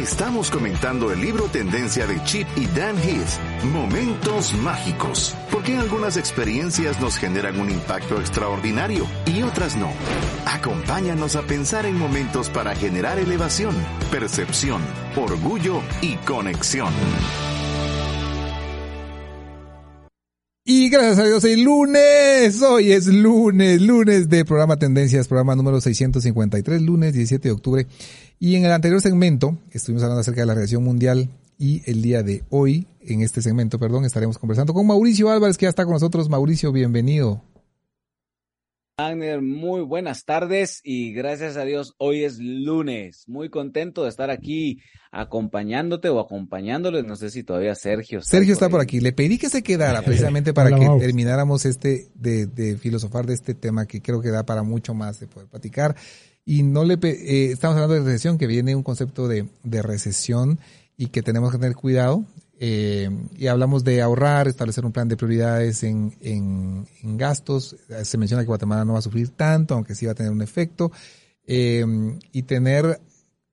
Estamos comentando el libro Tendencia de Chip y Dan Heath, Momentos Mágicos. Porque algunas experiencias nos generan un impacto extraordinario y otras no. Acompáñanos a pensar en momentos para generar elevación, percepción, orgullo y conexión. Y gracias a Dios, hoy lunes, hoy es lunes, lunes de programa Tendencias, programa número 653, lunes 17 de octubre. Y en el anterior segmento estuvimos hablando acerca de la reacción mundial y el día de hoy, en este segmento, perdón, estaremos conversando con Mauricio Álvarez, que ya está con nosotros. Mauricio, bienvenido. Agner, muy buenas tardes y gracias a Dios hoy es lunes. Muy contento de estar aquí acompañándote o acompañándole. No sé si todavía Sergio. Está Sergio está por aquí. Le pedí que se quedara precisamente para que termináramos este de, de, filosofar de este tema que creo que da para mucho más de poder platicar y no le eh, estamos hablando de recesión, que viene un concepto de, de recesión y que tenemos que tener cuidado. Eh, y hablamos de ahorrar, establecer un plan de prioridades en, en, en, gastos. Se menciona que Guatemala no va a sufrir tanto, aunque sí va a tener un efecto. Eh, y tener,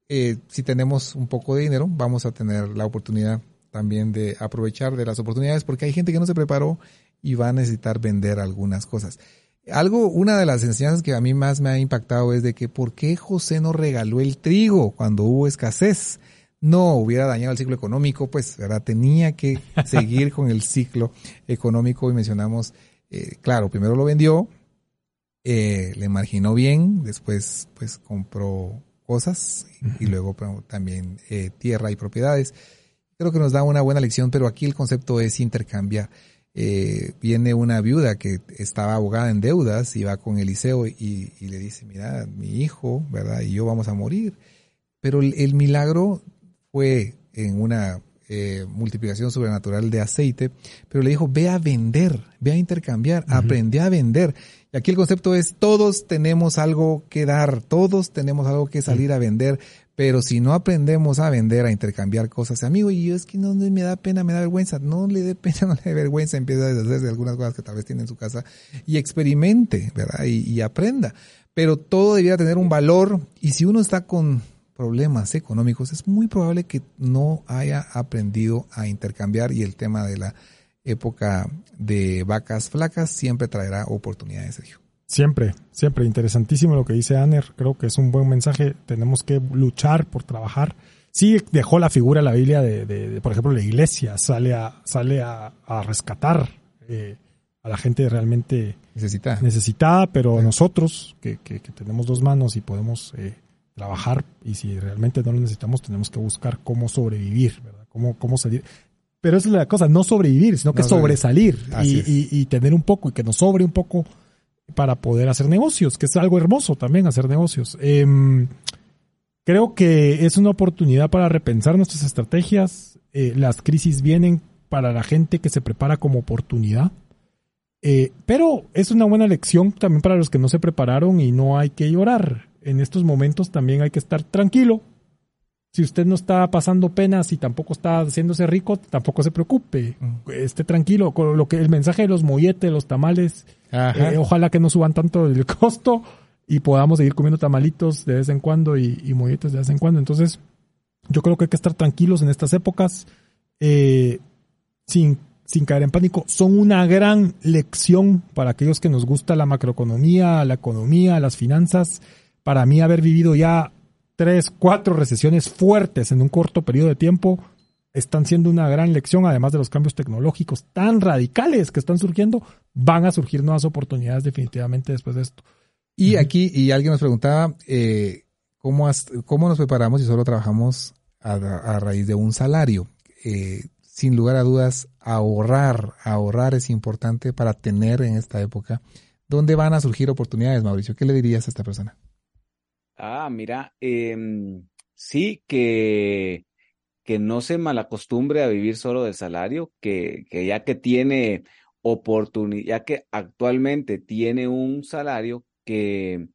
eh, si tenemos un poco de dinero, vamos a tener la oportunidad también de aprovechar de las oportunidades, porque hay gente que no se preparó y va a necesitar vender algunas cosas. Algo, una de las enseñanzas que a mí más me ha impactado es de que por qué José no regaló el trigo cuando hubo escasez. No hubiera dañado el ciclo económico, pues, ¿verdad? Tenía que seguir con el ciclo económico y mencionamos, eh, claro, primero lo vendió, eh, le marginó bien, después, pues, compró cosas y, luego también eh, tierra y propiedades. Creo que nos da una buena lección, pero aquí el concepto es intercambiar eh, viene una viuda que estaba abogada en deudas y va con Eliseo y, le dice, mira, mi hijo, ¿verdad? Y yo vamos a morir. Pero el, milagro fue en una eh, multiplicación sobrenatural de aceite, pero le dijo, ve a vender, ve a intercambiar, aprende a vender. Y aquí el concepto es, todos tenemos algo que dar, todos tenemos algo que salir a vender, pero si no aprendemos a vender, a intercambiar cosas, amigo, y yo es que no me da pena, me da vergüenza, no le dé pena, no le dé vergüenza, empieza a deshacerse algunas cosas que tal vez tiene en su casa y experimente, ¿verdad? Y, aprenda. Pero todo debería tener un valor y si uno está con problemas económicos, es muy probable que no haya aprendido a intercambiar y el tema de la época de vacas flacas siempre traerá oportunidades, Sergio. Siempre, siempre interesantísimo lo que dice Aner. Creo que es un buen mensaje. Tenemos que luchar por trabajar. Sí dejó la figura la Biblia de, por ejemplo, la iglesia sale a, sale a, rescatar eh, a la gente realmente necesitada, necesitada pero nosotros que, que, tenemos dos manos y podemos eh, trabajar y si realmente no lo necesitamos tenemos que buscar cómo sobrevivir, ¿verdad? Cómo, cómo salir. Pero esa es la cosa, no sobrevivir, sino que sobresalir y, y tener un poco y que nos sobre un poco para poder hacer negocios, que es algo hermoso también hacer negocios. Em, creo que es una oportunidad para repensar nuestras estrategias. Eh, las crisis vienen para la gente que se prepara como oportunidad. Eh, pero es una buena lección también para los que no se prepararon y no hay que llorar. En estos momentos también hay que estar tranquilo, si usted no está pasando penas y tampoco está haciéndose rico, tampoco se preocupe. Esté tranquilo. Con lo que el mensaje de los molletes, los tamales, eh, ojalá que no suban tanto el costo y podamos seguir comiendo tamalitos de vez en cuando y, molletes de vez en cuando. Entonces, yo creo que hay que estar tranquilos en estas épocas, eh, sin, sin caer en pánico. Son una gran lección para aquellos que nos gusta la macroeconomía, la economía, las finanzas. Para mí, haber vivido ya tres, cuatro recesiones fuertes en un corto periodo de tiempo están siendo una gran lección, además de los cambios tecnológicos tan radicales que están surgiendo, van a surgir nuevas oportunidades definitivamente después de esto. Y aquí, y alguien nos preguntaba, eh, ¿cómo, ¿cómo nos preparamos si solo trabajamos a, raíz de un salario? Eh, sin lugar a dudas, ahorrar, ahorrar es importante para tener en esta época. ¿Dónde van a surgir oportunidades, Mauricio? ¿Qué le dirías a esta persona? Ah, mira, em, sí que, que no se malacostumbre a vivir solo del salario, que, que ya que tiene oportunidad, ya que actualmente tiene un salario, que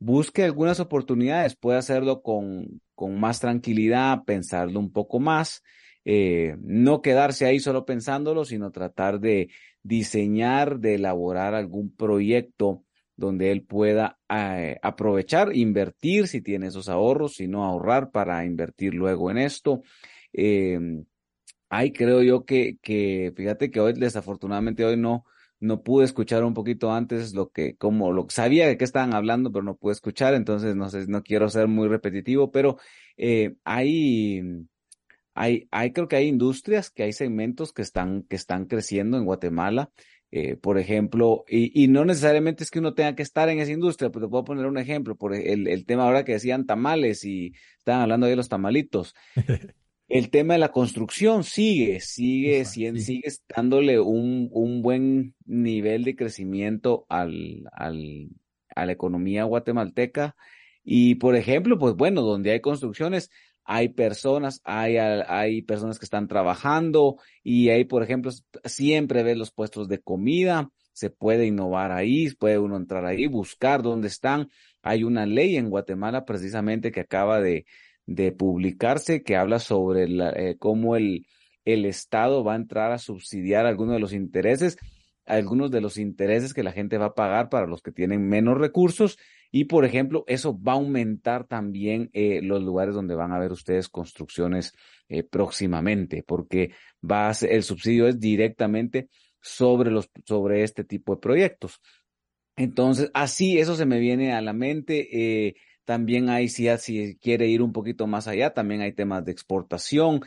busque algunas oportunidades, puede hacerlo con, con más tranquilidad, pensarlo un poco más, eh, no quedarse ahí solo pensándolo, sino tratar de diseñar, de elaborar algún proyecto donde él pueda eh, aprovechar, invertir si tiene esos ahorros, si no ahorrar para invertir luego en esto. Eh, ahí creo yo que, que, fíjate que hoy desafortunadamente hoy no, no pude escuchar un poquito antes lo que, como lo sabía de qué estaban hablando, pero no pude escuchar, entonces no sé, no quiero ser muy repetitivo, pero eh, hay, hay, hay, creo que hay industrias, que hay segmentos que están, que están creciendo en Guatemala. Eh, por ejemplo, y, y, no necesariamente es que uno tenga que estar en esa industria, pero te puedo poner un ejemplo, por el, el tema ahora que decían tamales y estaban hablando de los tamalitos. El tema de la construcción sigue, sigue, sigue, sigue dándole un, un, buen nivel de crecimiento al, al, a la economía guatemalteca. Y, por ejemplo, pues bueno, donde hay construcciones, hay personas, hay, hay personas que están trabajando y ahí, por ejemplo, siempre ves los puestos de comida, se puede innovar ahí, puede uno entrar ahí, buscar dónde están. Hay una ley en Guatemala precisamente que acaba de, de publicarse que habla sobre eh, cómo el, el Estado va a entrar a subsidiar algunos de los intereses, algunos de los intereses que la gente va a pagar para los que tienen menos recursos y, por ejemplo, eso va a aumentar también eh, los lugares donde van a ver ustedes construcciones eh, próximamente, porque va a ser, el subsidio es directamente sobre los, sobre este tipo de proyectos. Entonces, así eso se me viene a la mente. Eh, también hay, si, si quiere ir un poquito más allá, también hay temas de exportación,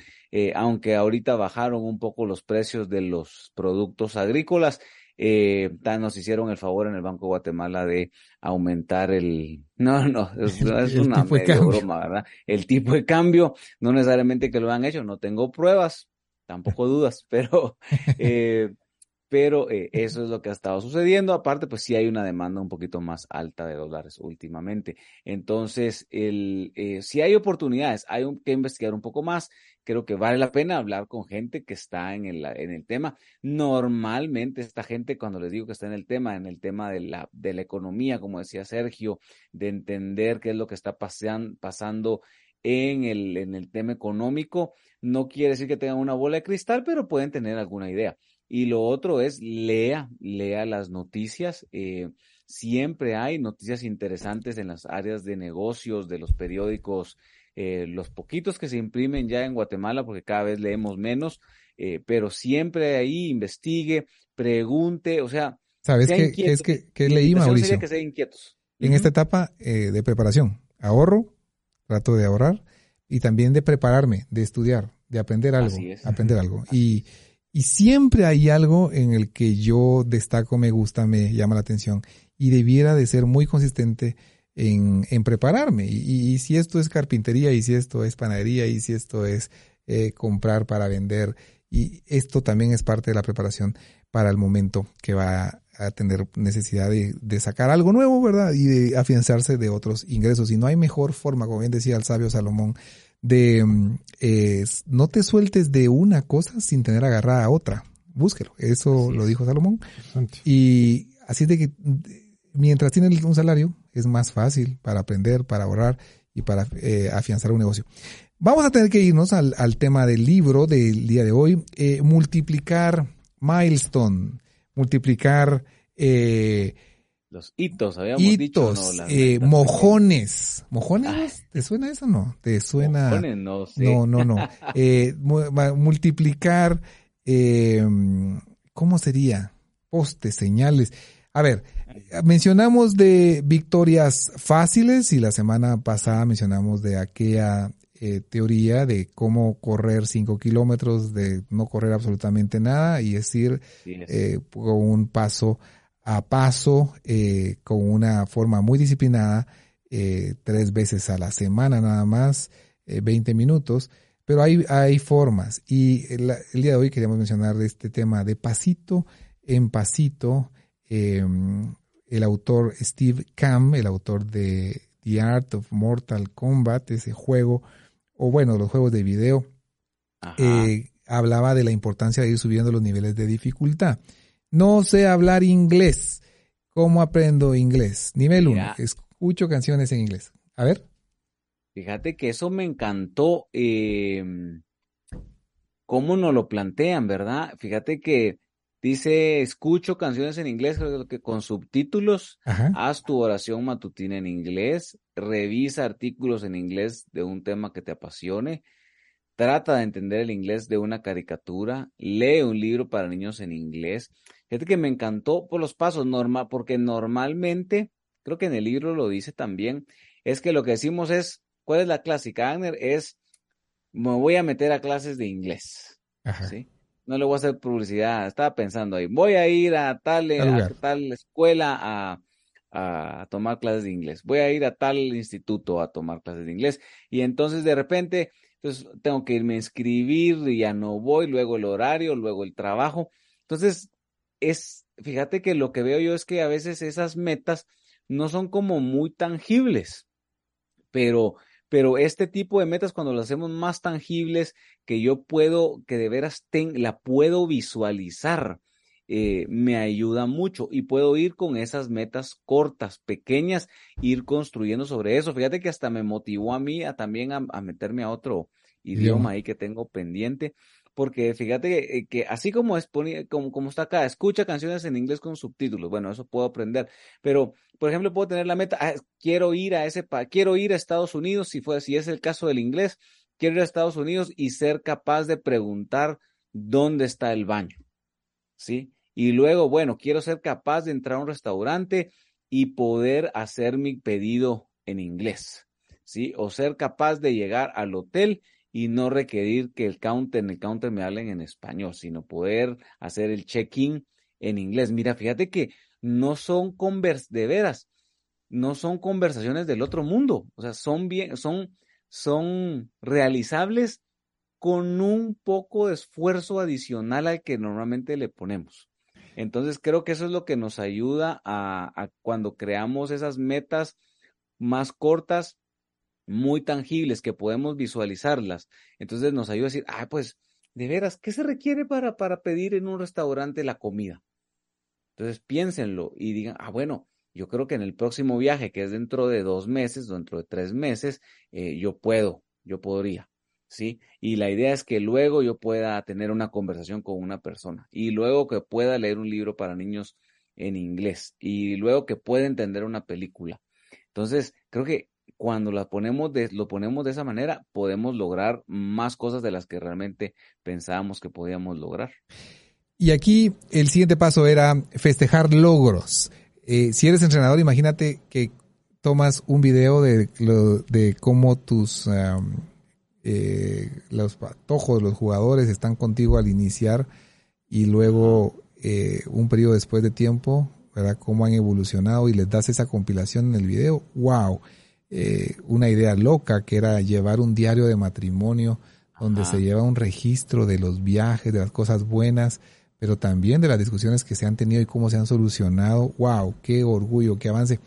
aunque ahorita bajaron un poco los precios de los productos agrícolas, eh, nos hicieron el favor en el Banco de Guatemala de aumentar el, no, no, es, una broma, ¿verdad? El tipo de cambio, no necesariamente que lo han hecho, no tengo pruebas, tampoco dudas, pero eh, pero eh, eso es lo que ha estado sucediendo. Aparte, pues sí hay una demanda un poquito más alta de dólares últimamente. Entonces, el, eh, si hay oportunidades, hay que investigar un poco más. Creo que vale la pena hablar con gente que está en el, en el tema. Normalmente esta gente, cuando les digo que está en el tema, en el tema de la, de la economía, como decía Sergio, de entender qué es lo que está pasando en el, en el tema económico, no quiere decir que tengan una bola de cristal, pero pueden tener alguna idea. Y lo otro es lea, lea las noticias. Eh, siempre hay noticias interesantes en las áreas de negocios, de los periódicos, eh, los poquitos que se imprimen ya en Guatemala, porque cada vez leemos menos, eh, pero siempre ahí investigue, pregunte, o sea. ¿Sabes qué, es que, que leí, Mauricio? que sean inquietos. En esta etapa de preparación, ahorro, trato de ahorrar y también de prepararme, de estudiar, de aprender algo, aprender algo. Y y siempre hay algo en el que yo destaco, me gusta, me llama la atención y debiera de ser muy consistente en, prepararme. Y, si esto es carpintería y si esto es panadería y si esto es eh, comprar para vender y esto también es parte de la preparación para el momento que va a tener necesidad de, de, sacar algo nuevo, ¿verdad? Y de afianzarse de otros ingresos. Y no hay mejor forma, como bien decía el sabio Salomón, de mm, no te sueltes de una cosa sin tener agarrada a otra. Búsquelo. Eso lo dijo Salomón. Y así de que mientras tienes un salario, es más fácil para aprender, para ahorrar y para eh, afianzar un negocio. Vamos a tener que irnos al, tema del libro del día de hoy. Eh, multiplicar milestone, multiplicar eh, los hitos, habíamos dicho. ¿no? eh, mojones. ¿Mojones? Ah. ¿Te suena eso no? ¿Te suena? Mojones, no sé. No, no, no. eh, multiplicar, eh, ¿cómo sería? Postes, señales. A ver, mencionamos de victorias fáciles y la semana pasada mencionamos de aquella eh, teoría de cómo correr cinco kilómetros, de no correr absolutamente nada y decir eh, con un paso a paso, eh, con una forma muy disciplinada, eh, tres veces a la semana nada más, eh, 20 minutos, pero hay, hay formas. Y el, día de hoy queríamos mencionar de este tema de pasito en pasito. Em, el autor Steve Cam, el autor de The Art of Mortal Kombat, ese juego, o bueno, los juegos de video, eh, hablaba de la importancia de ir subiendo los niveles de dificultad. No sé hablar inglés. ¿Cómo aprendo inglés? Nivel 1. Escucho canciones en inglés. A ver. Fíjate que eso me encantó. Eh, ¿Cómo nos lo plantean, verdad? Fíjate que Dice, escucho canciones en inglés que con subtítulos, haz tu oración matutina en inglés, revisa artículos en inglés de un tema que te apasione, trata de entender el inglés de una caricatura, lee un libro para niños en inglés. Fíjate que me encantó por los pasos, normal, porque normalmente, creo que en el libro lo dice también, es que lo que decimos es, ¿cuál es la clásica, Agner? Es, me voy a meter a clases de inglés. ¿sí? no le voy a hacer publicidad, estaba pensando ahí, voy a ir a tal, a tal escuela a, a, tomar clases de inglés, voy a ir a tal instituto a tomar clases de inglés, y entonces de repente, entonces tengo que irme a inscribir, y ya no voy, luego el horario, luego el trabajo. Entonces, es, fíjate que lo que veo yo es que a veces esas metas no son como muy tangibles, pero pero este tipo de metas cuando las hacemos más tangibles, que yo puedo, que de veras la puedo visualizar, eh, me ayuda mucho y puedo ir con esas metas cortas, pequeñas, ir construyendo sobre eso. Fíjate que hasta me motivó a mí a también a, meterme a otro idioma ahí que tengo pendiente porque fíjate que, así como, como, como está acá, escucha canciones en inglés con subtítulos, bueno, eso puedo aprender, pero por ejemplo puedo tener la meta, ah, quiero ir a ese, quiero ir a Estados Unidos, si fue, si es el caso del inglés, quiero ir a Estados Unidos y ser capaz de preguntar dónde está el baño, ¿sí? Y luego, bueno, quiero ser capaz de entrar a un restaurante y poder hacer mi pedido en inglés, ¿sí? O ser capaz de llegar al hotel y no requerir que el counter, en el counter me hablen en español, sino poder hacer el check-in en inglés. Mira, fíjate que no son convers de veras, no son conversaciones del otro mundo, o sea, son bien, son, son realizables con un poco de esfuerzo adicional al que normalmente le ponemos. Entonces creo que eso es lo que nos ayuda a, a cuando creamos esas metas más cortas, muy tangibles que podemos visualizarlas. Entonces nos ayuda a decir, ah, pues, de veras, ¿qué se requiere para, para pedir en un restaurante la comida? Entonces piénsenlo y digan, ah, bueno, yo creo que en el próximo viaje, que es dentro de dos meses, dentro de tres meses, eh, yo puedo, yo podría, ¿sí? Y la idea es que luego yo pueda tener una conversación con una persona y luego que pueda leer un libro para niños en inglés y luego que pueda entender una película. Entonces, creo que cuando la ponemos de, lo ponemos de esa manera, podemos lograr más cosas de las que realmente pensábamos que podíamos lograr. Y aquí el siguiente paso era festejar logros. Eh, si eres entrenador, imagínate que tomas un video de, de cómo tus eh, los patojos los jugadores están contigo al iniciar y luego eh, un periodo después de tiempo, ¿verdad? Cómo han evolucionado y les das esa compilación en el video. ¡Wow! Eh, una idea loca que era llevar un diario de matrimonio donde se lleva un registro de los viajes, de las cosas buenas, pero también de las discusiones que se han tenido y cómo se han solucionado. ¡Wow! ¡Qué orgullo! ¡Qué avance!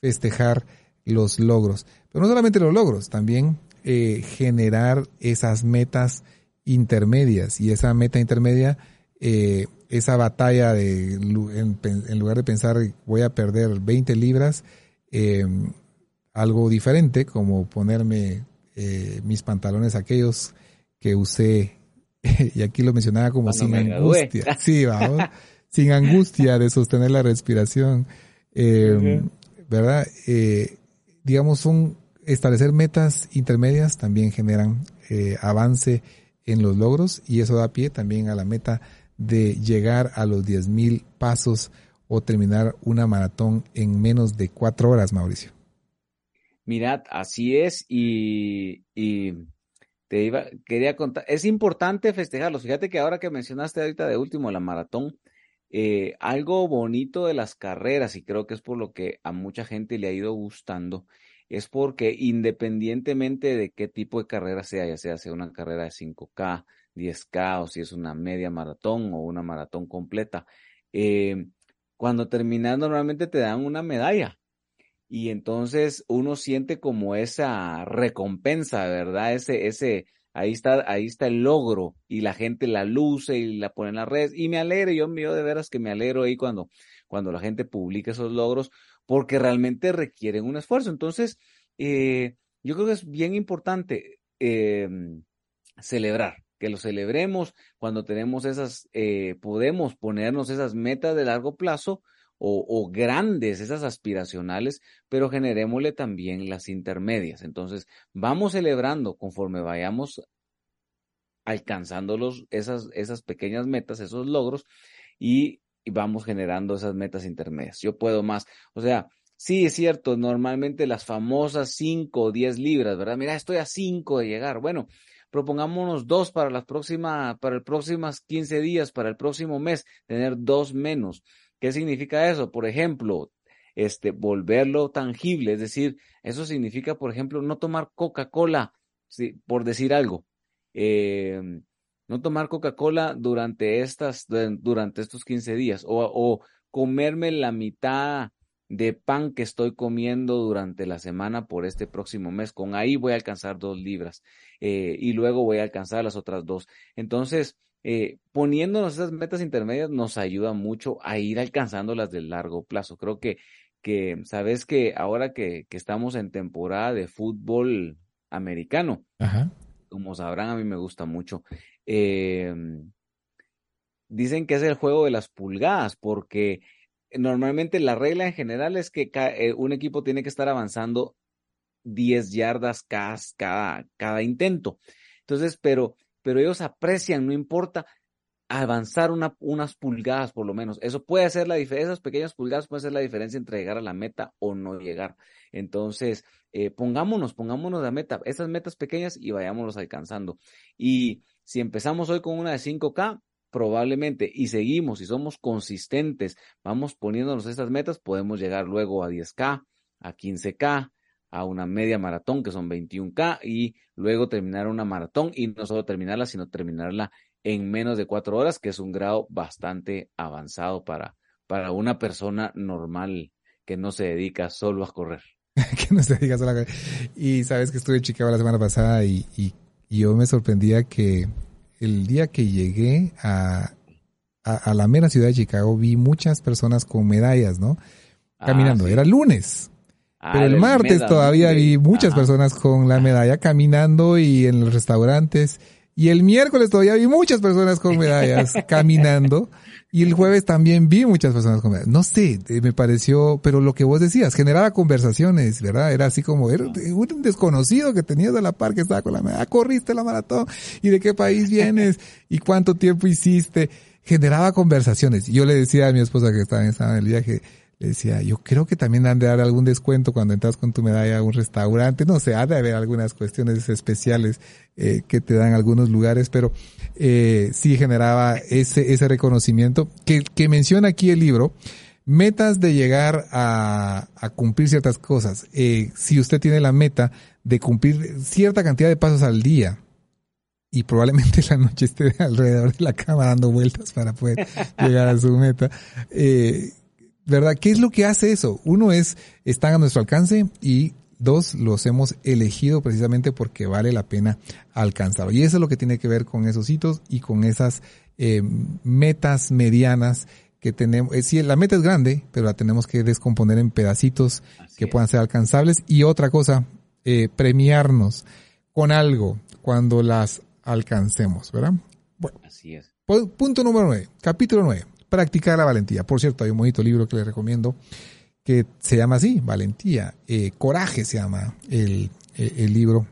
Festejar los logros. Pero no solamente los logros, también eh, generar esas metas intermedias y esa meta intermedia, eh, esa batalla de, en, en, lugar de pensar voy a perder 20 libras, eh, algo diferente, como ponerme eh, mis pantalones aquellos que usé, y aquí lo mencionaba como sin angustia. Sí, vamos, sin angustia de sostener la respiración. Eh, ¿Verdad? Eh, digamos, son establecer metas intermedias también generan avance en los logros y eso da pie también a la meta de llegar a los 10.000 pasos o terminar una maratón en menos de cuatro horas, Mauricio. Mirad, así es y, te iba, quería contar, es importante festejarlos. Fíjate que ahora que mencionaste ahorita de último la maratón, eh, algo bonito de las carreras, y creo que es por lo que a mucha gente le ha ido gustando, es porque independientemente de qué tipo de carrera sea, ya sea, sea una carrera de 5K, 10K, o si es una media maratón o una maratón completa, eh, cuando terminas normalmente te dan una medalla y entonces uno siente como esa recompensa, ¿verdad? Ese, ese, ahí está, ahí está el logro y la gente la luce y la pone en las redes y me alegro, yo, yo de veras que me alegro ahí cuando, cuando la gente publica esos logros porque realmente requieren un esfuerzo. Entonces, eh, yo creo que es bien importante eh, celebrar, que lo celebremos cuando tenemos esas, eh, podemos ponernos esas metas de largo plazo o, grandes, esas aspiracionales, pero generémosle también las intermedias. Entonces, vamos celebrando conforme vayamos alcanzando los, esas, esas pequeñas metas, esos logros, y, y vamos generando esas metas intermedias. Yo puedo más. O sea, Sí, es cierto, normalmente las famosas 5 o 10 libras, ¿verdad? Mira, estoy a 5 de llegar. Bueno, propongámonos dos para las próximas, para el próximos 15 días, para el próximo mes, tener dos menos. ¿Qué significa eso? Por ejemplo, este, volverlo tangible, es decir, eso significa, por ejemplo, no tomar Coca-Cola, ¿sí? por decir algo. Eh, no tomar Coca-Cola durante estas, durante estos 15 días, o, o comerme la mitad de pan que estoy comiendo durante la semana por este próximo mes. Con ahí voy a alcanzar dos libras eh, y luego voy a alcanzar las otras dos. Entonces, eh, poniéndonos esas metas intermedias nos ayuda mucho a ir alcanzando las del largo plazo. Creo que, que sabes que ahora que, que estamos en temporada de fútbol americano, como sabrán, a mí me gusta mucho. Eh, dicen que es el juego de las pulgadas porque normalmente la regla en general es que eh, un equipo tiene que estar avanzando 10 yardas cada, cada, intento. Entonces, pero, pero ellos aprecian, no importa, avanzar una, unas pulgadas por lo menos. Eso puede hacer la diferencia, esas pequeñas pulgadas pueden ser la diferencia entre llegar a la meta o no llegar. Entonces, eh, pongámonos, pongámonos la meta, esas metas pequeñas y vayámonos alcanzando. Y si empezamos hoy con una de 5K, probablemente, y seguimos y somos consistentes, vamos poniéndonos estas metas, podemos llegar luego a 10K, a 15K, a una media maratón que son 21K y luego terminar una maratón y no solo terminarla, sino terminarla en menos de cuatro horas, que es un grado bastante avanzado para, para una persona normal que no se dedica solo a correr. que no se dedica solo a correr. Y sabes que estuve en Chicago la semana pasada y, y yo me sorprendía que el día que llegué a, a, la mera ciudad de Chicago vi muchas personas con medallas, ¿no? Ah, caminando. Era lunes. Ah, Pero el martes todavía vi muchas personas con la medalla caminando y en los restaurantes. Y el miércoles todavía vi muchas personas con medallas caminando. Y el jueves también vi muchas personas con medallas. No sé, eh, me pareció, pero lo que vos decías, generaba conversaciones, ¿verdad? Era así como, era un desconocido que tenías de la par que estaba con la medalla. Ah, corriste la maratón. ¿Y de qué país vienes? ¿Y cuánto tiempo hiciste? Generaba conversaciones. Yo le decía a mi esposa que estaba en el viaje, decía, yo creo que también han de dar algún descuento cuando entras con tu medalla a un restaurante, no sé, ha de haber algunas cuestiones especiales eh, que te dan algunos lugares, pero eh, sí generaba ese, ese reconocimiento que, que menciona aquí el libro, metas de llegar a, a cumplir ciertas cosas. Eh, si usted tiene la meta de cumplir cierta cantidad de pasos al día, y probablemente la noche esté alrededor de la cama dando vueltas para poder llegar a su meta, eh, ¿verdad? ¿Qué es lo que hace eso? Uno es, están a nuestro alcance y dos, los hemos elegido precisamente porque vale la pena alcanzarlo. Y eso es lo que tiene que ver con esos hitos y con esas eh, metas medianas que tenemos. Decir, la meta es grande, pero la tenemos que descomponer en pedacitos que puedan ser alcanzables. Y otra cosa, eh, premiarnos con algo cuando las alcancemos, ¿verdad? Bueno, Así es. Punto número nueve, capítulo nueve practicar la valentía. Por cierto, hay un bonito libro que les recomiendo que se llama así, Valentía. Eh, Coraje se llama el, el, libro.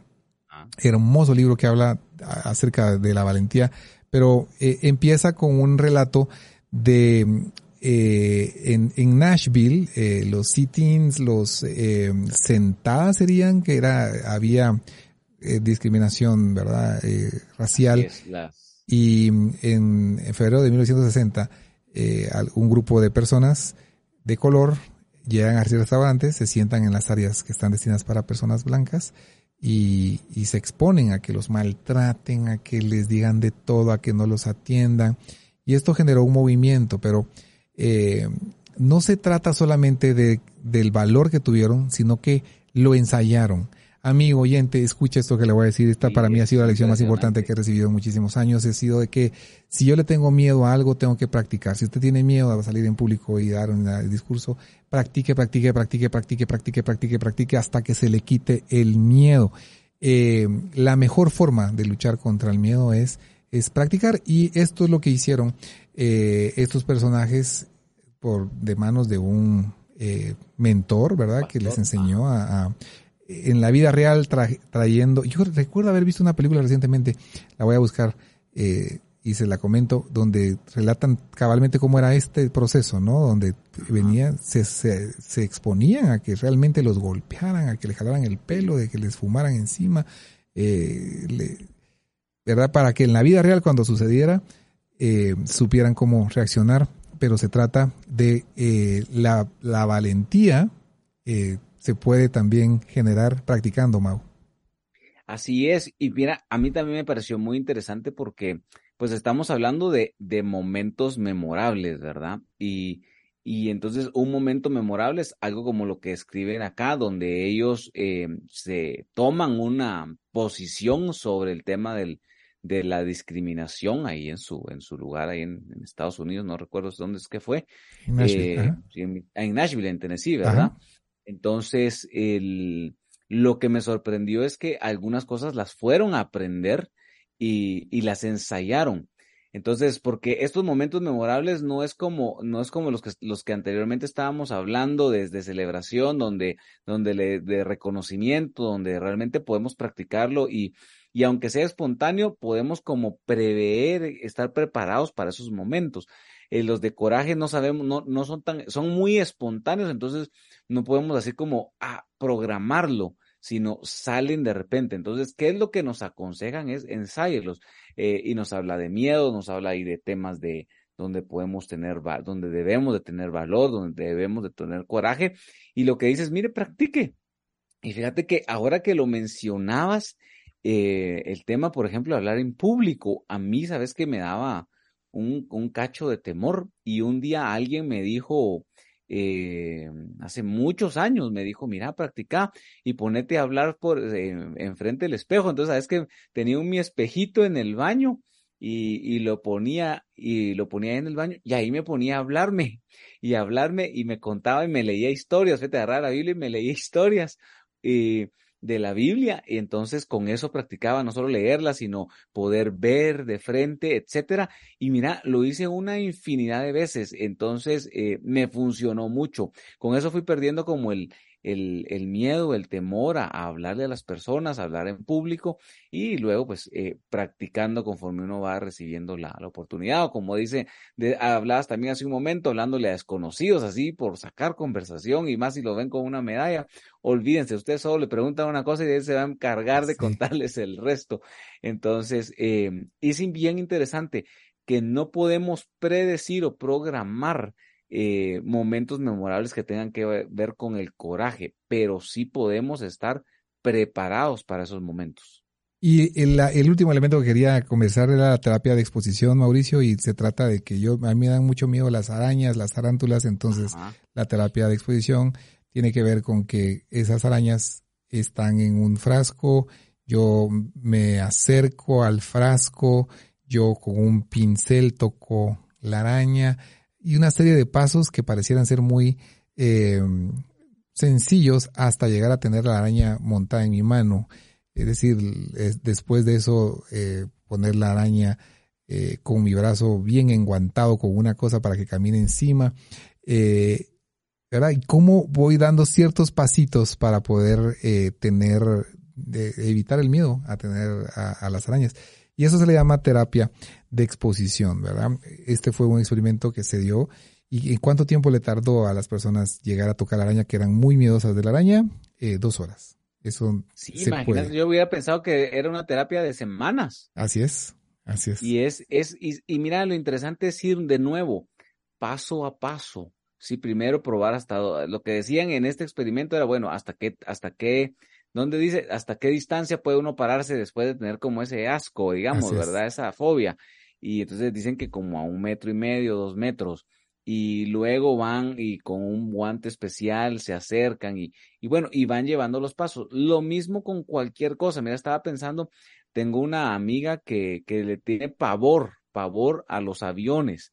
Ah. Hermoso libro que habla acerca de la valentía, pero eh, empieza con un relato de eh, en, en, Nashville, eh, los sit-ins, los eh, sentadas serían, que era, había discriminación, ¿verdad? racial. Y en, en, febrero de 1960 eh, un grupo de personas de color llegan a restaurantes, se sientan en las áreas que están destinadas para personas blancas y, se exponen a que los maltraten, a que les digan de todo, a que no los atiendan. Y esto generó un movimiento, pero eh, no se trata solamente de, del valor que tuvieron, sino que lo ensayaron amigo oyente, escucha esto que le voy a decir. Esta para mí ha sido la lección más importante que he recibido en muchísimos años. Ha sido de que si yo le tengo miedo a algo, tengo que practicar. Si usted tiene miedo a salir en público y dar un discurso, practique, practique, practique, practique, practique, practique, practique hasta que se le quite el miedo. Eh, la mejor forma de luchar contra el miedo es es practicar y esto es lo que hicieron eh, estos personajes por de manos de un eh, mentor, ¿verdad? Que les enseñó a, en la vida real trayendo. Yo recuerdo haber visto una película recientemente, la voy a buscar eh, y se la comento, donde relatan cabalmente cómo era este proceso, ¿no? Donde venían, se, se, se exponían a que realmente los golpearan, a que le jalaran el pelo, de que les fumaran encima, eh, ¿verdad? Para que en la vida real cuando sucediera eh, supieran cómo reaccionar, pero se trata de eh, la, la, valentía eh, se puede también generar practicando, Mau. Así es, y mira, a mí también me pareció muy interesante porque pues estamos hablando de, de momentos memorables, ¿verdad? Y, y entonces un momento memorable es algo como lo que escriben acá, donde ellos se toman una posición sobre el tema del, de la discriminación ahí en su, en su lugar, ahí en, Estados Unidos, no recuerdo dónde es que fue. En Nashville, eh, en, Nashville, en Tennessee, ¿verdad? Entonces, el, lo que me sorprendió es que algunas cosas las fueron a aprender y, y las ensayaron. Entonces, porque estos momentos memorables no es como, no es como los que, los que anteriormente estábamos hablando desde celebración, donde, donde le, de reconocimiento, donde realmente podemos practicarlo y, y aunque sea espontáneo, podemos como prever, estar preparados para esos momentos. Eh, los de coraje no sabemos, no, no son tan, son muy espontáneos, entonces no podemos así como ah, programarlo, sino salen de repente. Entonces, ¿qué es lo que nos aconsejan? Es ensayarlos. Eh, y nos habla de miedo, nos habla ahí de temas de donde podemos tener, donde debemos de tener valor, donde debemos de tener coraje. Y lo que dices, mire, practique. Y fíjate que ahora que lo mencionabas, eh, el tema, por ejemplo, hablar en público, a mí, sabes que me daba un, un cacho de temor y un día alguien me dijo, eh, hace muchos años me dijo, mira, practica y ponete a hablar por eh, enfrente del espejo. Entonces, sabes que tenía un mi espejito en el baño y, y, lo ponía y lo ponía en el baño y ahí me ponía a hablarme y hablarme y me contaba y me leía historias, vete a agarrar la Biblia y me leía historias. Y de la Biblia y entonces con eso practicaba no solo leerla, sino poder ver de frente, etcétera. Y mira, lo hice una infinidad de veces, entonces eh, me funcionó mucho. Con eso fui perdiendo como el, el, el miedo, el temor a, hablarle a las personas, a hablar en público y luego pues eh, practicando conforme uno va recibiendo la, la oportunidad o como dice, de, hablabas también hace un momento hablándole a desconocidos así por sacar conversación y más si lo ven con una medalla, olvídense, ustedes solo le preguntan una cosa y él se va a encargar de contarles el resto. Entonces, eh, es bien interesante que no podemos predecir o programar eh, momentos memorables que tengan que ver con el coraje, pero sí podemos estar preparados para esos momentos. Y el, el, último elemento que quería comenzar era la terapia de exposición, Mauricio, y se trata de que yo, a mí me dan mucho miedo las arañas, las tarántulas, entonces la terapia de exposición tiene que ver con que esas arañas están en un frasco, yo me acerco al frasco, yo con un pincel toco la araña, y una serie de pasos que parecieran ser muy eh, sencillos hasta llegar a tener la araña montada en mi mano. Es decir, después de eso, eh, poner la araña eh, con mi brazo bien enguantado con una cosa para que camine encima. ¿verdad? Y cómo voy dando ciertos pasitos para poder tener, evitar el miedo a tener a las arañas. Y eso se le llama terapia de exposición, ¿verdad? Este fue un experimento que se dio. ¿Y en cuánto tiempo le tardó a las personas llegar a tocar la araña que eran muy miedosas de la araña? Eh, dos horas. Eso sí, imagínate, yo hubiera pensado que era una terapia de semanas. Así es, así es. Y es, es, y, y mira, lo interesante es ir de nuevo, paso a paso. Sí, primero probar hasta lo que decían en este experimento era bueno, hasta qué, hasta qué donde dice hasta qué distancia puede uno pararse después de tener como ese asco, digamos, ¿verdad? Esa fobia. Y entonces dicen que como a un metro y medio, dos metros. Y luego van y con un guante especial se acercan y, y bueno, y van llevando los pasos. Lo mismo con cualquier cosa. Mira, estaba pensando, tengo una amiga que, que le tiene pavor, pavor a los aviones.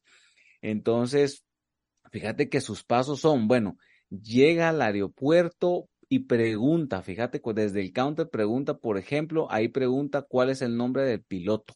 Entonces, fíjate que sus pasos son, bueno, llega al aeropuerto, y pregunta, fíjate, desde el counter pregunta, por ejemplo, ahí pregunta cuál es el nombre del piloto.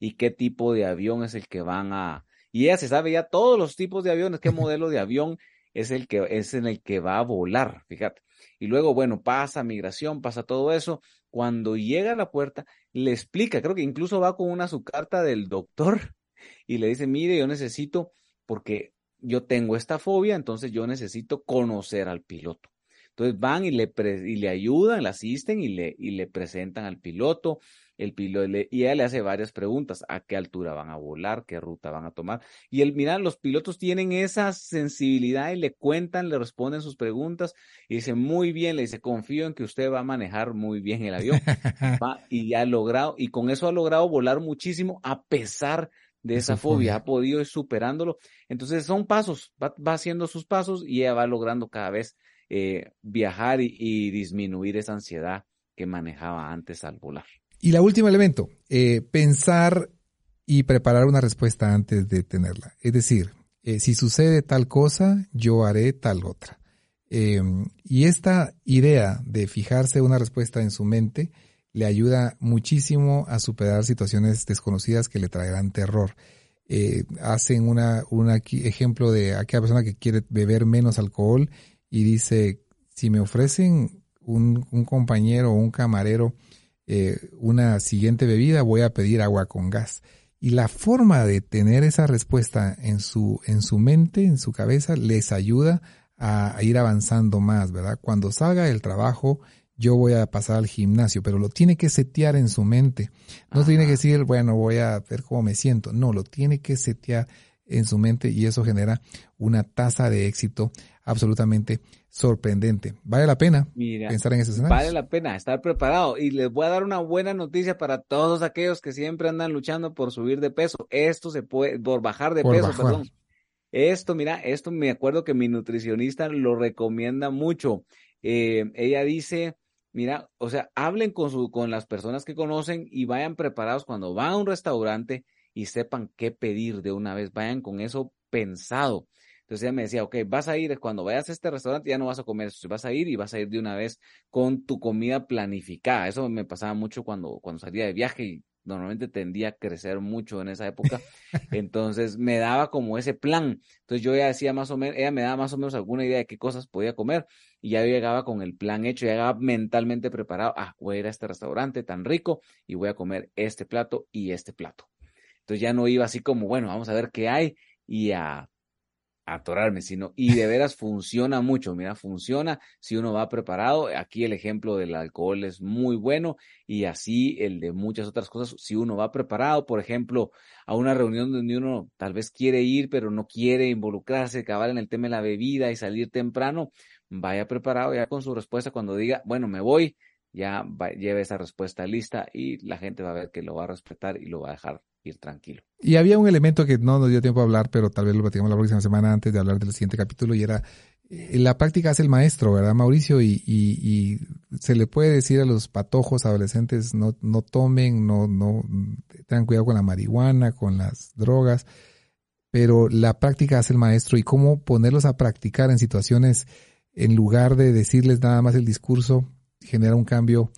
y qué tipo de avión es el que van a... Y ella se sabe ya todos los tipos de aviones, qué modelo de avión es el que es en el que va a volar, fíjate. Y luego, bueno, pasa migración, pasa todo eso. Cuando llega a la puerta, le explica, creo que incluso va con una su carta del doctor y le dice, mire, yo necesito, porque yo tengo esta fobia, entonces yo necesito conocer al piloto. Entonces van y le, y le ayudan, le asisten y le, y le presentan al piloto. El piloto y ella le hace varias preguntas. ¿A qué altura van a volar? ¿Qué ruta van a tomar? Y él, mira, los pilotos tienen esa sensibilidad y le cuentan, le responden sus preguntas y dice, muy bien, le dice, confío en que usted va a manejar muy bien el avión. y ha logrado, y con eso ha logrado volar muchísimo a pesar de esa, fobia. ha podido ir superándolo. Entonces son pasos, va, haciendo sus pasos y ella va logrando cada vez eh, viajar y, disminuir esa ansiedad que manejaba antes al volar. Y la último elemento, eh, pensar y preparar una respuesta antes de tenerla. Es decir, eh, si sucede tal cosa, yo haré tal otra. y esta idea de fijarse una respuesta en su mente le ayuda muchísimo a superar situaciones desconocidas que le traerán terror. hacen una, un ejemplo de aquella persona que quiere beber menos alcohol y dice, si me ofrecen un, un compañero o un camarero eh, una siguiente bebida, voy a pedir agua con gas. Y la forma de tener esa respuesta en su, en su mente, en su cabeza, les ayuda a, ir avanzando más, ¿verdad? Cuando salga del trabajo, yo voy a pasar al gimnasio, pero lo tiene que setear en su mente. No tiene que decir, bueno, voy a ver cómo me siento. No, lo tiene que setear en su mente y eso genera una tasa de éxito absolutamente sorprendente. Vale la pena pensar en ese escenario. Vale la pena estar preparado. Y les voy a dar una buena noticia para todos aquellos que siempre andan luchando por subir de peso. Esto se puede, por bajar de peso, perdón. Esto, mira, esto me acuerdo que mi nutricionista lo recomienda mucho. Eh, ella dice, mira, o sea, hablen con, su, con las personas que conocen y vayan preparados cuando van a un restaurante y sepan qué pedir de una vez. Vayan con eso pensado. Entonces ella me decía, ok, vas a ir, cuando vayas a este restaurante ya no vas a comer eso, vas a ir y vas a ir de una vez con tu comida planificada. Eso me pasaba mucho cuando, cuando salía de viaje y normalmente tendía a crecer mucho en esa época. Entonces me daba como ese plan. Entonces yo ya decía más o menos, ella me daba más o menos alguna idea de qué cosas podía comer y ya yo llegaba con el plan hecho, ya llegaba mentalmente preparado. Ah, voy a ir a este restaurante tan rico y voy a comer este plato y este plato. Entonces ya no iba así como, bueno, vamos a ver qué hay y a atorarme, sino, y de veras funciona mucho, mira, funciona si uno va preparado. Aquí el ejemplo del alcohol es muy bueno y así el de muchas otras cosas, si uno va preparado, por ejemplo, a una reunión donde uno tal vez quiere ir, pero no quiere involucrarse, acabar en el tema de la bebida y salir temprano, vaya preparado ya con su respuesta cuando diga, bueno, me voy, ya lleve esa respuesta lista y la gente va a ver que lo va a respetar y lo va a dejar tranquilo. Y había un elemento que no nos dio tiempo a hablar, pero tal vez lo platicamos la próxima semana antes de hablar del siguiente capítulo y era eh, la práctica es el maestro, ¿verdad, Mauricio? Y, y, se le puede decir a los patojos adolescentes no, no tomen, no, no, tengan cuidado con la marihuana, con las drogas, pero la práctica es el maestro y cómo ponerlos a practicar en situaciones en lugar de decirles nada más el discurso, genera un cambio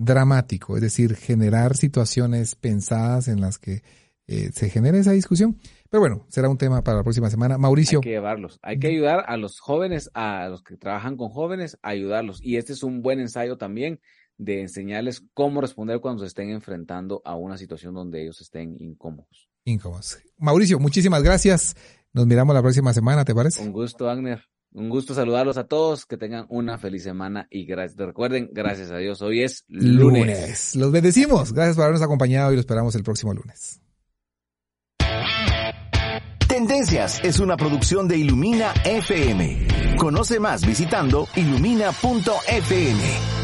dramático, es decir, generar situaciones pensadas en las que eh, se genere esa discusión. Pero bueno, será un tema para la próxima semana. Mauricio. Hay que llevarlos, hay que ayudar a los jóvenes, a los que trabajan con jóvenes, a ayudarlos. Y este es un buen ensayo también de enseñarles cómo responder cuando se estén enfrentando a una situación donde ellos estén incómodos. Incómodos. Mauricio, muchísimas gracias. Nos miramos la próxima semana, ¿te parece? Un gusto, Agner. Un gusto saludarlos a todos, que tengan una feliz semana y gracias. Recuerden, gracias a Dios, hoy es lunes. Los bendecimos. Gracias por habernos acompañado y los esperamos el próximo lunes. Tendencias es una producción de Ilumina FM. Conoce más visitando ilumina.fm.